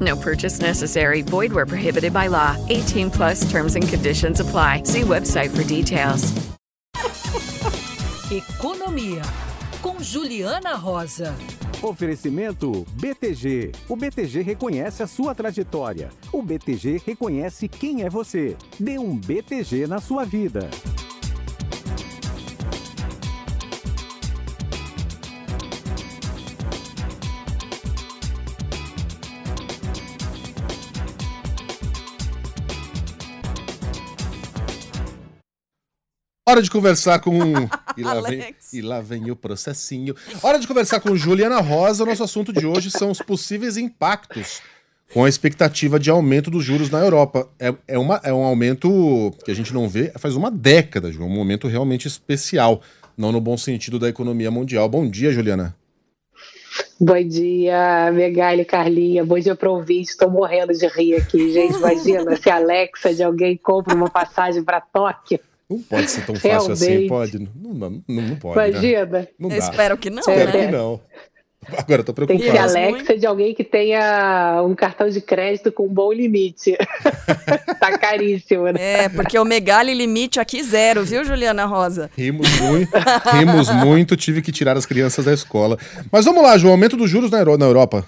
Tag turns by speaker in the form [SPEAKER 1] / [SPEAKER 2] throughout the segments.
[SPEAKER 1] No purchase necessary. Void where prohibited by law. 18 plus terms and conditions apply. See website for details.
[SPEAKER 2] Economia, com Juliana Rosa.
[SPEAKER 3] Oferecimento BTG. O BTG reconhece a sua trajetória. O BTG reconhece quem é você. Dê um BTG na sua vida.
[SPEAKER 4] Hora de conversar com. E lá, vem, e lá vem o processinho. Hora de conversar com Juliana Rosa. Nosso assunto de hoje são os possíveis impactos com a expectativa de aumento dos juros na Europa. É, é, uma, é um aumento que a gente não vê faz uma década, um momento realmente especial, não no bom sentido da economia mundial. Bom dia, Juliana.
[SPEAKER 5] Bom dia, Megali, Carlinha. Bom dia para o ouvinte. Estou morrendo de rir aqui, gente. Imagina se a Alexa de alguém compra uma passagem para Tóquio.
[SPEAKER 4] Não pode ser tão fácil assim, pode? Não, não, não pode.
[SPEAKER 5] Né? Imagina.
[SPEAKER 4] Né? Não
[SPEAKER 1] Eu espero que não.
[SPEAKER 4] Espero é. que não. Agora eu tô preocupado.
[SPEAKER 5] Tem que ser Alexa de alguém que tenha um cartão de crédito com um bom limite. tá caríssimo, né?
[SPEAKER 1] É, porque o Megali limite aqui zero, viu, Juliana Rosa?
[SPEAKER 4] Rimos muito, rimos muito, tive que tirar as crianças da escola. Mas vamos lá, João, aumento dos juros na Europa.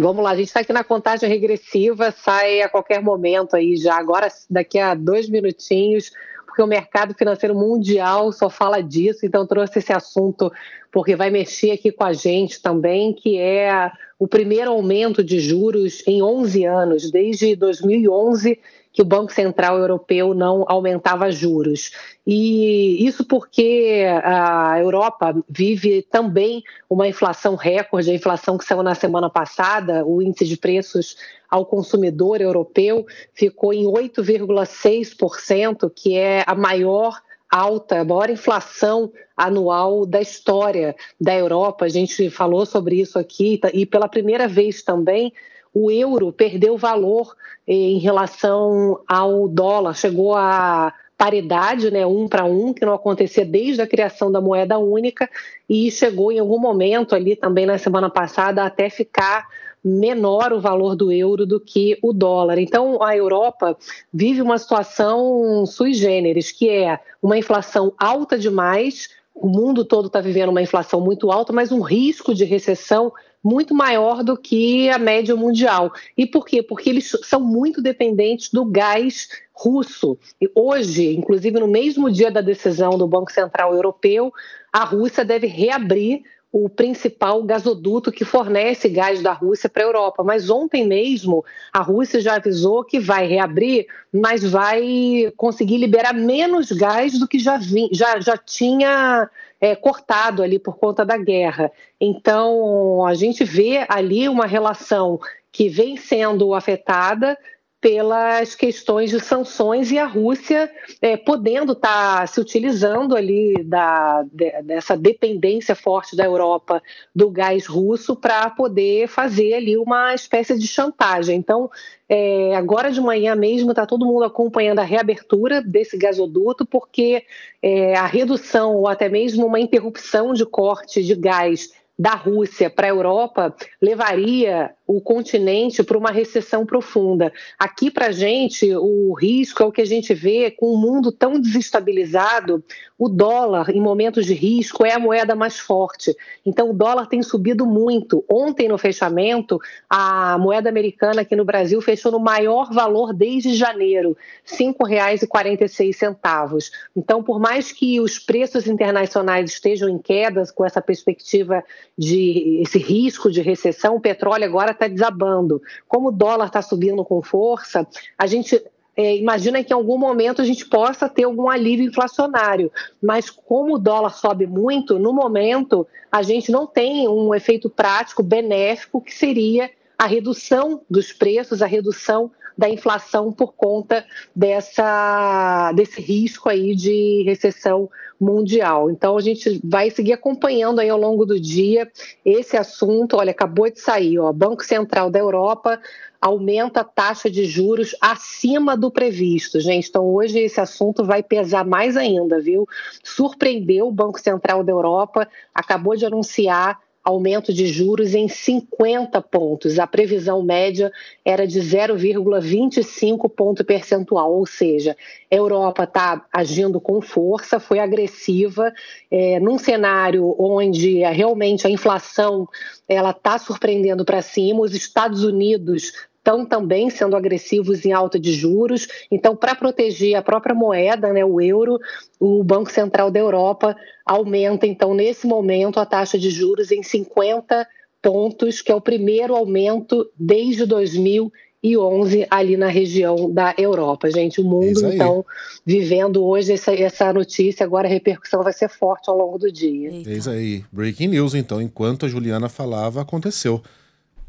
[SPEAKER 5] Vamos lá, a gente está aqui na contagem regressiva, sai a qualquer momento aí já, agora daqui a dois minutinhos, porque o mercado financeiro mundial só fala disso, então trouxe esse assunto porque vai mexer aqui com a gente também, que é o primeiro aumento de juros em 11 anos, desde 2011 que o Banco Central Europeu não aumentava juros. E isso porque a Europa vive também uma inflação recorde, a inflação que saiu na semana passada, o índice de preços ao consumidor europeu ficou em 8,6%, que é a maior alta, a maior inflação anual da história da Europa. A gente falou sobre isso aqui e pela primeira vez também o euro perdeu valor eh, em relação ao dólar, chegou a paridade, né, um para um, que não acontecia desde a criação da moeda única, e chegou em algum momento ali também na semana passada até ficar menor o valor do euro do que o dólar. Então, a Europa vive uma situação sui generis, que é uma inflação alta demais, o mundo todo está vivendo uma inflação muito alta, mas um risco de recessão muito maior do que a média mundial. E por quê? Porque eles são muito dependentes do gás russo. E hoje, inclusive no mesmo dia da decisão do Banco Central Europeu, a Rússia deve reabrir o principal gasoduto que fornece gás da Rússia para a Europa. Mas ontem mesmo a Rússia já avisou que vai reabrir, mas vai conseguir liberar menos gás do que já, vi, já, já tinha é, cortado ali por conta da guerra. Então a gente vê ali uma relação que vem sendo afetada pelas questões de sanções e a Rússia é, podendo estar tá se utilizando ali da, de, dessa dependência forte da Europa do gás russo para poder fazer ali uma espécie de chantagem. Então, é, agora de manhã mesmo está todo mundo acompanhando a reabertura desse gasoduto, porque é, a redução ou até mesmo uma interrupção de corte de gás da Rússia para a Europa levaria o continente para uma recessão profunda. Aqui, para a gente, o risco é o que a gente vê com o um mundo tão desestabilizado. O dólar, em momentos de risco, é a moeda mais forte. Então, o dólar tem subido muito. Ontem, no fechamento, a moeda americana aqui no Brasil fechou no maior valor desde janeiro, R$ 5,46. Então, por mais que os preços internacionais estejam em quedas com essa perspectiva de esse risco de recessão, o petróleo agora está desabando. Como o dólar está subindo com força, a gente é, imagina que em algum momento a gente possa ter algum alívio inflacionário, mas como o dólar sobe muito, no momento a gente não tem um efeito prático benéfico que seria a redução dos preços, a redução da inflação por conta dessa, desse risco aí de recessão mundial. Então a gente vai seguir acompanhando aí ao longo do dia esse assunto. Olha, acabou de sair, ó, Banco Central da Europa aumenta a taxa de juros acima do previsto, gente. Então hoje esse assunto vai pesar mais ainda, viu? Surpreendeu o Banco Central da Europa, acabou de anunciar aumento de juros em 50 pontos. A previsão média era de 0,25 ponto percentual, ou seja, a Europa está agindo com força, foi agressiva, é, num cenário onde realmente a inflação ela está surpreendendo para cima, os Estados Unidos estão também sendo agressivos em alta de juros. Então, para proteger a própria moeda, né, o euro, o Banco Central da Europa aumenta, então, nesse momento, a taxa de juros em 50 pontos, que é o primeiro aumento desde 2011 ali na região da Europa. Gente, o mundo, então, vivendo hoje essa, essa notícia, agora a repercussão vai ser forte ao longo do dia.
[SPEAKER 4] Eis aí. Breaking news, então, enquanto a Juliana falava, aconteceu.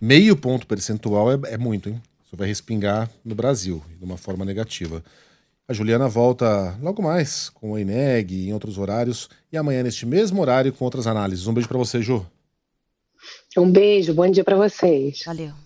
[SPEAKER 4] Meio ponto percentual é, é muito, hein? Isso vai respingar no Brasil, de uma forma negativa. A Juliana volta logo mais com o Eneg em outros horários e amanhã neste mesmo horário com outras análises. Um beijo para você, Ju.
[SPEAKER 5] Um beijo, bom dia para vocês.
[SPEAKER 2] Valeu.